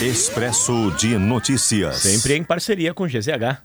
Expresso de Notícias. Sempre em parceria com GZH.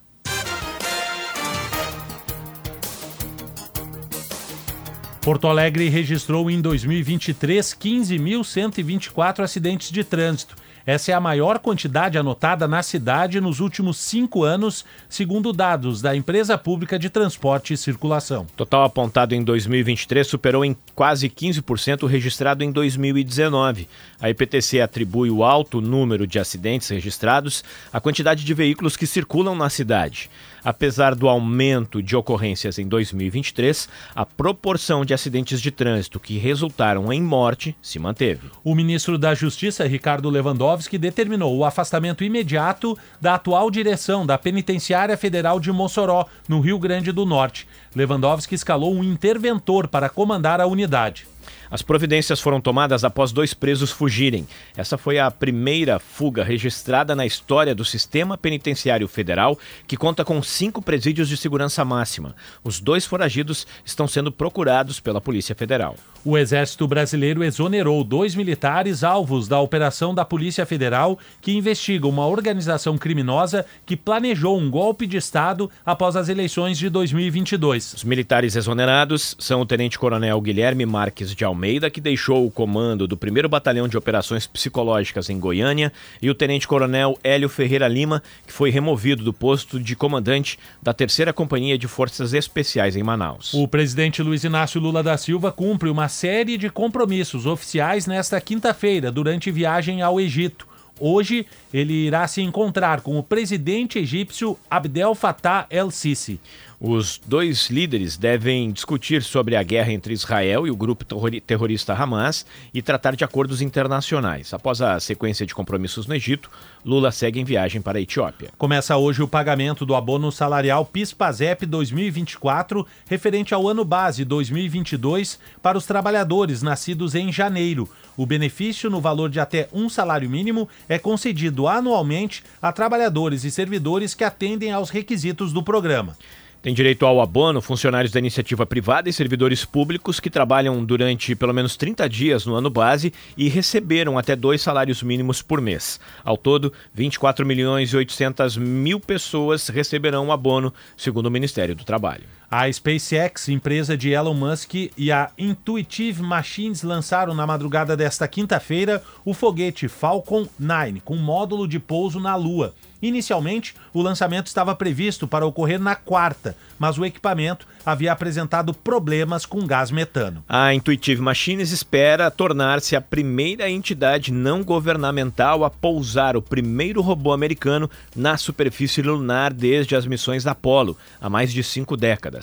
Porto Alegre registrou em 2023 15.124 acidentes de trânsito. Essa é a maior quantidade anotada na cidade nos últimos cinco anos, segundo dados da Empresa Pública de Transporte e Circulação. Total apontado em 2023 superou em quase 15% o registrado em 2019. A IPTC atribui o alto número de acidentes registrados à quantidade de veículos que circulam na cidade. Apesar do aumento de ocorrências em 2023, a proporção de acidentes de trânsito que resultaram em morte se manteve. O ministro da Justiça, Ricardo Lewandowski, determinou o afastamento imediato da atual direção da Penitenciária Federal de Mossoró, no Rio Grande do Norte. Lewandowski escalou um interventor para comandar a unidade. As providências foram tomadas após dois presos fugirem. Essa foi a primeira fuga registrada na história do sistema penitenciário federal, que conta com cinco presídios de segurança máxima. Os dois foragidos estão sendo procurados pela Polícia Federal. O Exército Brasileiro exonerou dois militares alvos da operação da Polícia Federal que investiga uma organização criminosa que planejou um golpe de Estado após as eleições de 2022. Os militares exonerados são o Tenente-Coronel Guilherme Marques de Almeida, que deixou o comando do 1 Batalhão de Operações Psicológicas em Goiânia, e o Tenente-Coronel Hélio Ferreira Lima, que foi removido do posto de comandante da Terceira Companhia de Forças Especiais em Manaus. O presidente Luiz Inácio Lula da Silva cumpre uma série de compromissos oficiais nesta quinta-feira, durante viagem ao Egito. Hoje, ele irá se encontrar com o presidente egípcio Abdel Fattah el-Sisi. Os dois líderes devem discutir sobre a guerra entre Israel e o grupo terrorista Hamas e tratar de acordos internacionais. Após a sequência de compromissos no Egito, Lula segue em viagem para a Etiópia. Começa hoje o pagamento do abono salarial PIS/PASEP 2024, referente ao ano base 2022, para os trabalhadores nascidos em janeiro. O benefício, no valor de até um salário mínimo, é concedido anualmente a trabalhadores e servidores que atendem aos requisitos do programa. Tem direito ao abono funcionários da iniciativa privada e servidores públicos que trabalham durante pelo menos 30 dias no ano base e receberam até dois salários mínimos por mês. Ao todo, 24 milhões e 800 mil pessoas receberão o abono, segundo o Ministério do Trabalho. A SpaceX, empresa de Elon Musk, e a Intuitive Machines lançaram na madrugada desta quinta-feira o foguete Falcon 9, com módulo de pouso na Lua. Inicialmente, o lançamento estava previsto para ocorrer na quarta, mas o equipamento havia apresentado problemas com gás metano. A Intuitive Machines espera tornar-se a primeira entidade não governamental a pousar o primeiro robô americano na superfície lunar desde as missões Apollo, há mais de cinco décadas.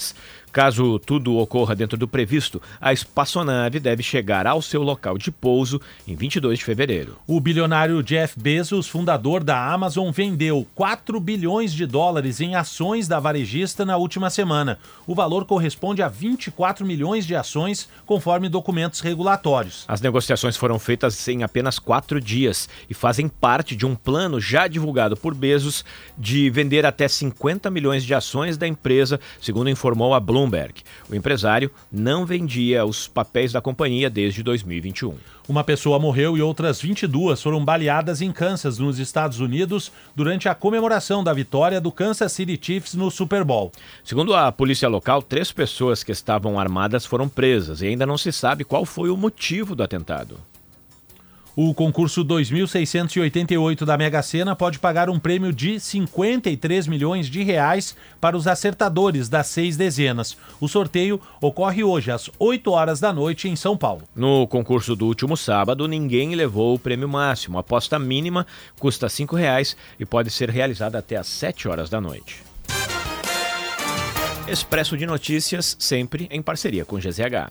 Caso tudo ocorra dentro do previsto, a espaçonave deve chegar ao seu local de pouso em 22 de fevereiro. O bilionário Jeff Bezos, fundador da Amazon, vendeu 4 bilhões de dólares em ações da varejista na última semana. O valor corresponde a 24 milhões de ações, conforme documentos regulatórios. As negociações foram feitas em apenas quatro dias e fazem parte de um plano já divulgado por Bezos de vender até 50 milhões de ações da empresa, segundo informou a Bloomberg. O empresário não vendia os papéis da companhia desde 2021. Uma pessoa morreu e outras 22 foram baleadas em Kansas, nos Estados Unidos, durante a comemoração da vitória do Kansas City Chiefs no Super Bowl. Segundo a polícia local, três pessoas que estavam armadas foram presas e ainda não se sabe qual foi o motivo do atentado. O concurso 2688 da Mega Sena pode pagar um prêmio de 53 milhões de reais para os acertadores das seis dezenas. O sorteio ocorre hoje às 8 horas da noite em São Paulo. No concurso do último sábado, ninguém levou o prêmio máximo. A aposta mínima custa R$ reais e pode ser realizada até às 7 horas da noite. Expresso de Notícias, sempre em parceria com GZH.